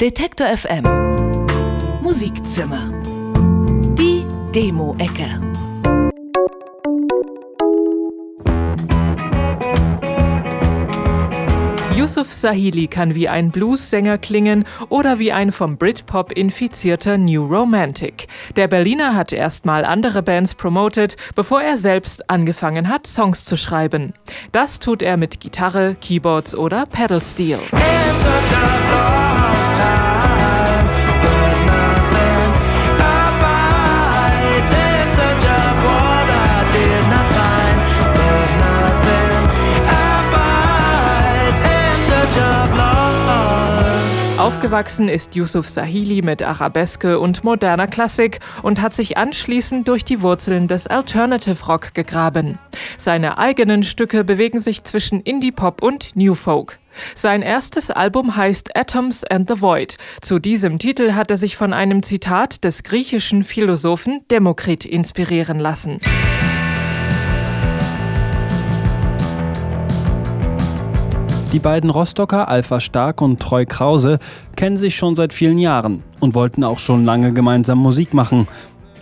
Detektor FM Musikzimmer. Die Demo-Ecke. Yusuf Sahili kann wie ein Blues-Sänger klingen oder wie ein vom Britpop infizierter New Romantic. Der Berliner hat erstmal andere Bands promotet, bevor er selbst angefangen hat, Songs zu schreiben. Das tut er mit Gitarre, Keyboards oder time Aufgewachsen ist Yusuf Sahili mit Arabeske und moderner Klassik und hat sich anschließend durch die Wurzeln des Alternative Rock gegraben. Seine eigenen Stücke bewegen sich zwischen Indie-Pop und New Folk. Sein erstes Album heißt Atoms and the Void. Zu diesem Titel hat er sich von einem Zitat des griechischen Philosophen Demokrit inspirieren lassen. Die beiden Rostocker Alpha Stark und Treu Krause kennen sich schon seit vielen Jahren und wollten auch schon lange gemeinsam Musik machen.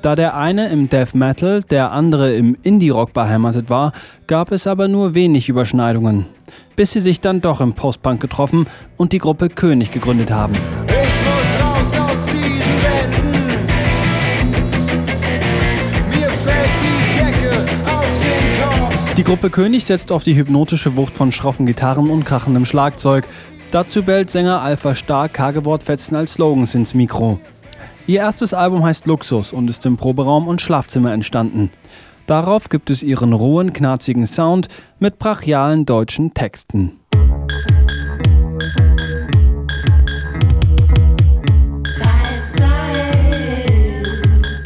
Da der eine im Death Metal, der andere im Indie-Rock beheimatet war, gab es aber nur wenig Überschneidungen. Bis sie sich dann doch im Post-Punk getroffen und die Gruppe König gegründet haben. Die Gruppe König setzt auf die hypnotische Wucht von schroffen Gitarren und krachendem Schlagzeug. Dazu bellt Sänger Alpha Stark Kagewortfetzen als Slogans ins Mikro. Ihr erstes Album heißt Luxus und ist im Proberaum und Schlafzimmer entstanden. Darauf gibt es ihren rohen, knarzigen Sound mit brachialen deutschen Texten.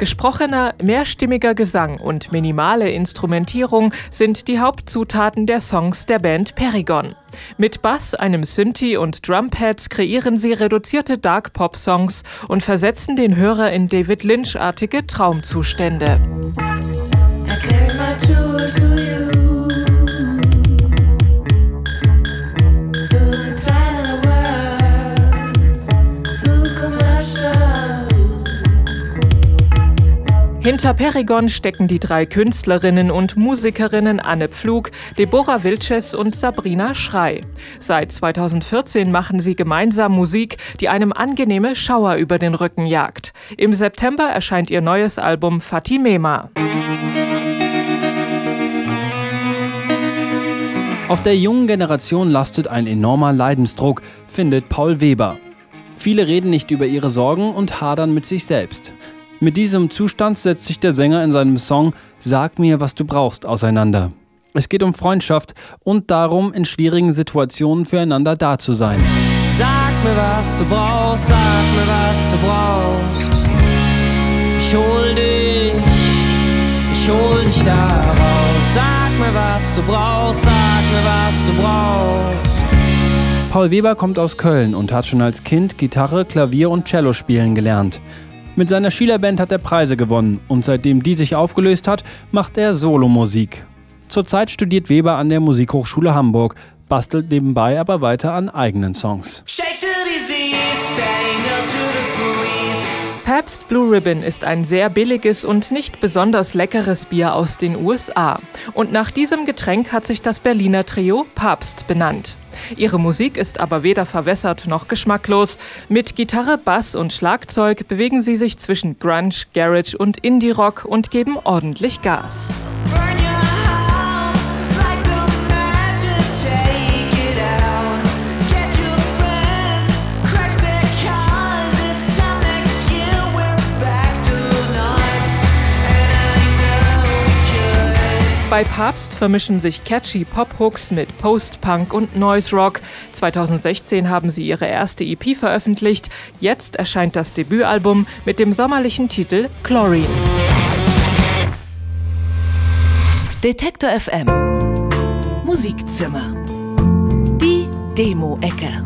Gesprochener, mehrstimmiger Gesang und minimale Instrumentierung sind die Hauptzutaten der Songs der Band Perigon. Mit Bass, einem Synthi und Drumpads kreieren sie reduzierte Dark-Pop-Songs und versetzen den Hörer in David Lynch-artige Traumzustände. Hinter Perigon stecken die drei Künstlerinnen und Musikerinnen Anne Pflug, Deborah Wilches und Sabrina Schrei. Seit 2014 machen sie gemeinsam Musik, die einem angenehme Schauer über den Rücken jagt. Im September erscheint ihr neues Album Fatimema. Auf der jungen Generation lastet ein enormer Leidensdruck, findet Paul Weber. Viele reden nicht über ihre Sorgen und hadern mit sich selbst. Mit diesem Zustand setzt sich der Sänger in seinem Song Sag mir, was du brauchst auseinander. Es geht um Freundschaft und darum, in schwierigen Situationen füreinander da zu sein. Sag mir, was du brauchst, sag mir, was du brauchst. Ich hol dich, ich hol dich da raus. Sag mir, was du brauchst, sag mir, was du brauchst. Paul Weber kommt aus Köln und hat schon als Kind Gitarre, Klavier und Cello spielen gelernt. Mit seiner Schülerband hat er Preise gewonnen und seitdem die sich aufgelöst hat, macht er Solomusik. Zurzeit studiert Weber an der Musikhochschule Hamburg, bastelt nebenbei aber weiter an eigenen Songs. Pabst Blue Ribbon ist ein sehr billiges und nicht besonders leckeres Bier aus den USA. Und nach diesem Getränk hat sich das Berliner Trio Papst benannt. Ihre Musik ist aber weder verwässert noch geschmacklos. Mit Gitarre, Bass und Schlagzeug bewegen sie sich zwischen Grunge, Garage und Indie-Rock und geben ordentlich Gas. Bei Papst vermischen sich catchy Pop-Hooks mit Post-Punk und Noise Rock. 2016 haben sie ihre erste EP veröffentlicht. Jetzt erscheint das Debütalbum mit dem sommerlichen Titel Chlorine. Detektor FM Musikzimmer. Die Demo-Ecke.